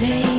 Sunday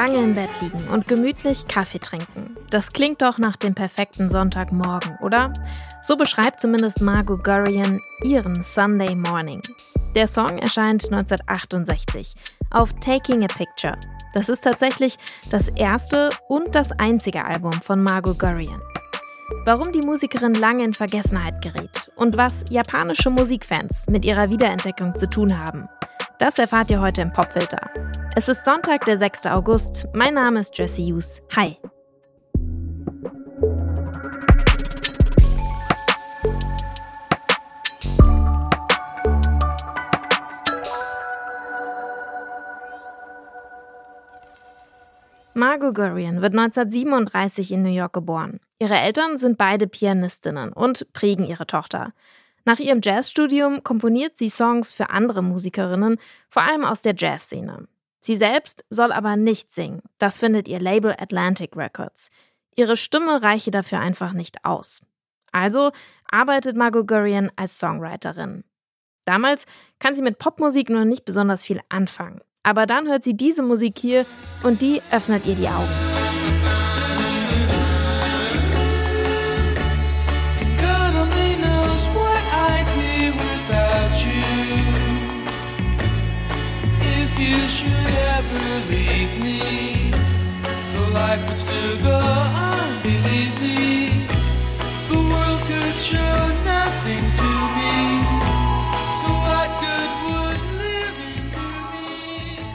Lange im Bett liegen und gemütlich Kaffee trinken. Das klingt doch nach dem perfekten Sonntagmorgen, oder? So beschreibt zumindest Margot Gurian ihren Sunday Morning. Der Song erscheint 1968 auf Taking a Picture. Das ist tatsächlich das erste und das einzige Album von Margot Gurian. Warum die Musikerin lange in Vergessenheit gerät und was japanische Musikfans mit ihrer Wiederentdeckung zu tun haben, das erfahrt ihr heute im Popfilter. Es ist Sonntag, der 6. August. Mein Name ist Jesse Hughes. Hi. Margot Gurian wird 1937 in New York geboren. Ihre Eltern sind beide Pianistinnen und prägen ihre Tochter. Nach ihrem Jazzstudium komponiert sie Songs für andere Musikerinnen, vor allem aus der Jazzszene. Sie selbst soll aber nicht singen. Das findet ihr Label Atlantic Records. Ihre Stimme reiche dafür einfach nicht aus. Also arbeitet Margot Gurian als Songwriterin. Damals kann sie mit Popmusik noch nicht besonders viel anfangen. Aber dann hört sie diese Musik hier und die öffnet ihr die Augen.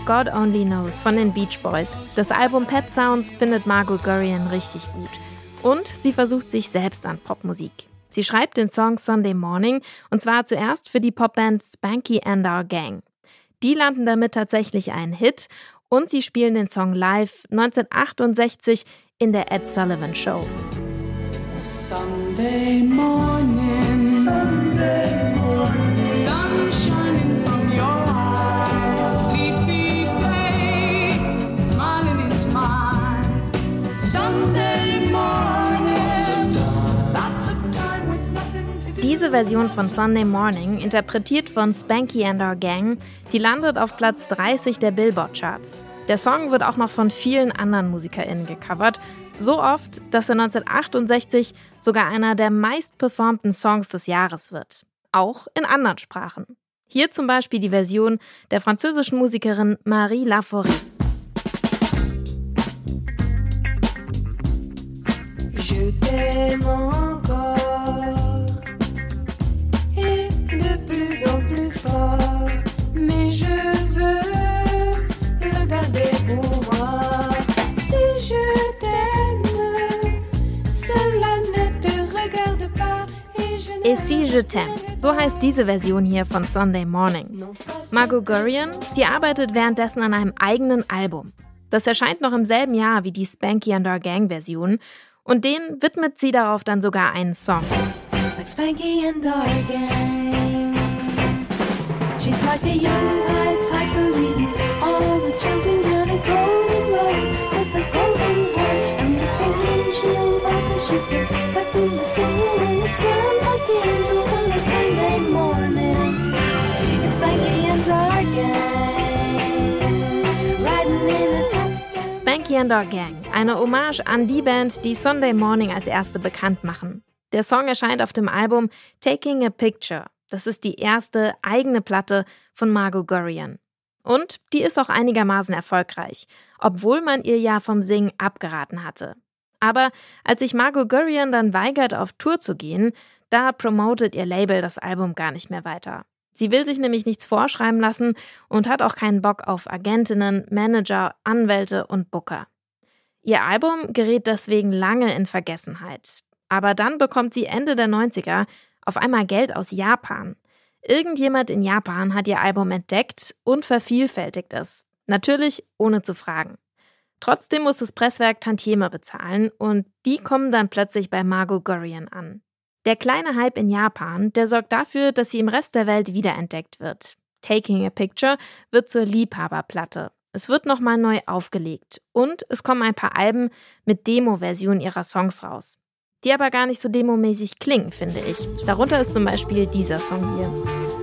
God Only Knows von den Beach Boys. Das Album Pet Sounds findet Margot Gurian richtig gut. Und sie versucht sich selbst an Popmusik. Sie schreibt den Song Sunday Morning und zwar zuerst für die Popband Spanky and Our Gang. Die landen damit tatsächlich einen Hit und sie spielen den Song live 1968 in der Ed Sullivan Show. Sunday morning, Diese Version von Sunday Morning, interpretiert von Spanky and Our Gang, die landet auf Platz 30 der Billboard-Charts. Der Song wird auch noch von vielen anderen MusikerInnen gecovert, so oft, dass er 1968 sogar einer der meistperformten Songs des Jahres wird. Auch in anderen Sprachen. Hier zum Beispiel die Version der französischen Musikerin Marie Laforêt. Je et si je t'aime. So heißt diese Version hier von Sunday Morning. Margot Gurian, die arbeitet währenddessen an einem eigenen Album. Das erscheint noch im selben Jahr wie die Spanky and Our Gang Version und den widmet sie darauf dann sogar einen Song. like Spanky and our gang. She's like a young Spanky and Our Gang, eine Hommage an die Band, die Sunday Morning als erste bekannt machen. Der Song erscheint auf dem Album Taking a Picture. Das ist die erste eigene Platte von Margot Gurian. Und die ist auch einigermaßen erfolgreich, obwohl man ihr ja vom Singen abgeraten hatte. Aber als sich Margot Gurian dann weigert, auf Tour zu gehen, da promotet ihr Label das Album gar nicht mehr weiter. Sie will sich nämlich nichts vorschreiben lassen und hat auch keinen Bock auf Agentinnen, Manager, Anwälte und Booker. Ihr Album gerät deswegen lange in Vergessenheit. Aber dann bekommt sie Ende der 90er auf einmal Geld aus Japan. Irgendjemand in Japan hat ihr Album entdeckt und vervielfältigt es. Natürlich ohne zu fragen. Trotzdem muss das Presswerk Tantieme bezahlen und die kommen dann plötzlich bei Margot Gorian an. Der kleine Hype in Japan, der sorgt dafür, dass sie im Rest der Welt wiederentdeckt wird. Taking a Picture wird zur Liebhaberplatte. Es wird nochmal neu aufgelegt und es kommen ein paar Alben mit Demo-Versionen ihrer Songs raus. Die aber gar nicht so demomäßig klingen, finde ich. Darunter ist zum Beispiel dieser Song hier.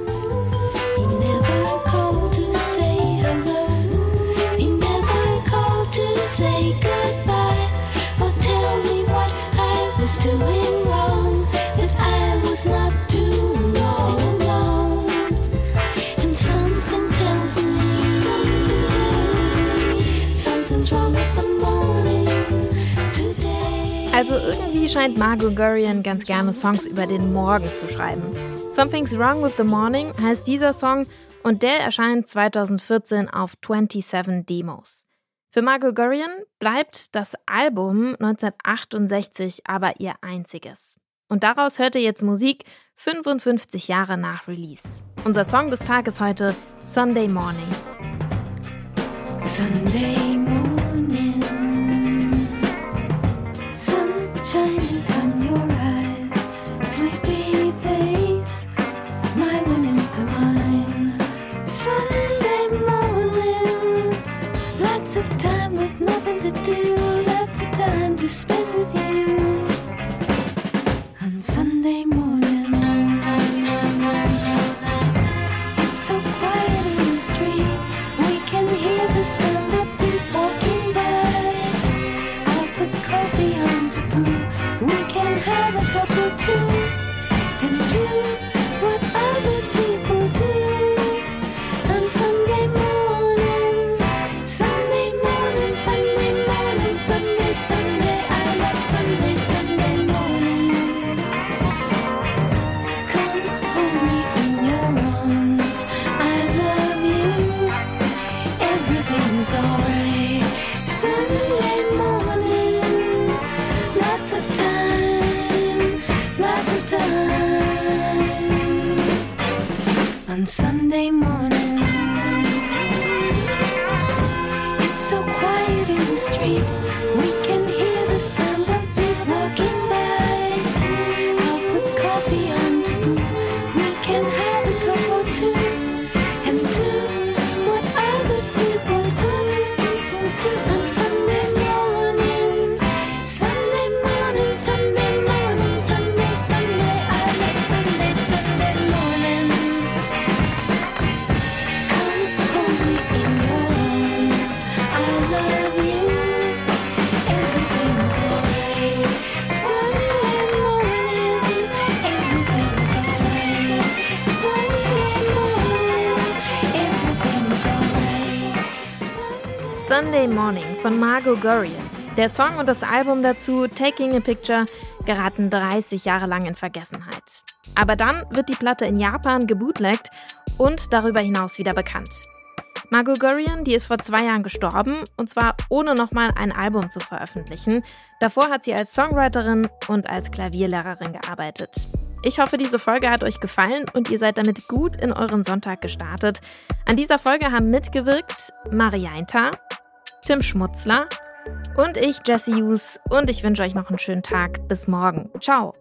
Also irgendwie scheint Margot Gurian ganz gerne Songs über den Morgen zu schreiben. Something's Wrong with the Morning heißt dieser Song und der erscheint 2014 auf 27 Demos. Für Margot Gurian bleibt das Album 1968 aber ihr einziges. Und daraus hört ihr jetzt Musik 55 Jahre nach Release. Unser Song des Tages heute Sunday Morning. Sunday to spend with you. On Sunday morning. It's so quiet in the street. We can Sunday Morning von Margot Gurian. Der Song und das Album dazu, Taking a Picture, geraten 30 Jahre lang in Vergessenheit. Aber dann wird die Platte in Japan gebootlegt und darüber hinaus wieder bekannt. Margot Gurian, die ist vor zwei Jahren gestorben und zwar ohne nochmal ein Album zu veröffentlichen. Davor hat sie als Songwriterin und als Klavierlehrerin gearbeitet. Ich hoffe, diese Folge hat euch gefallen und ihr seid damit gut in euren Sonntag gestartet. An dieser Folge haben mitgewirkt Marianta, Tim Schmutzler und ich, Jesse Hughes. Und ich wünsche euch noch einen schönen Tag. Bis morgen. Ciao.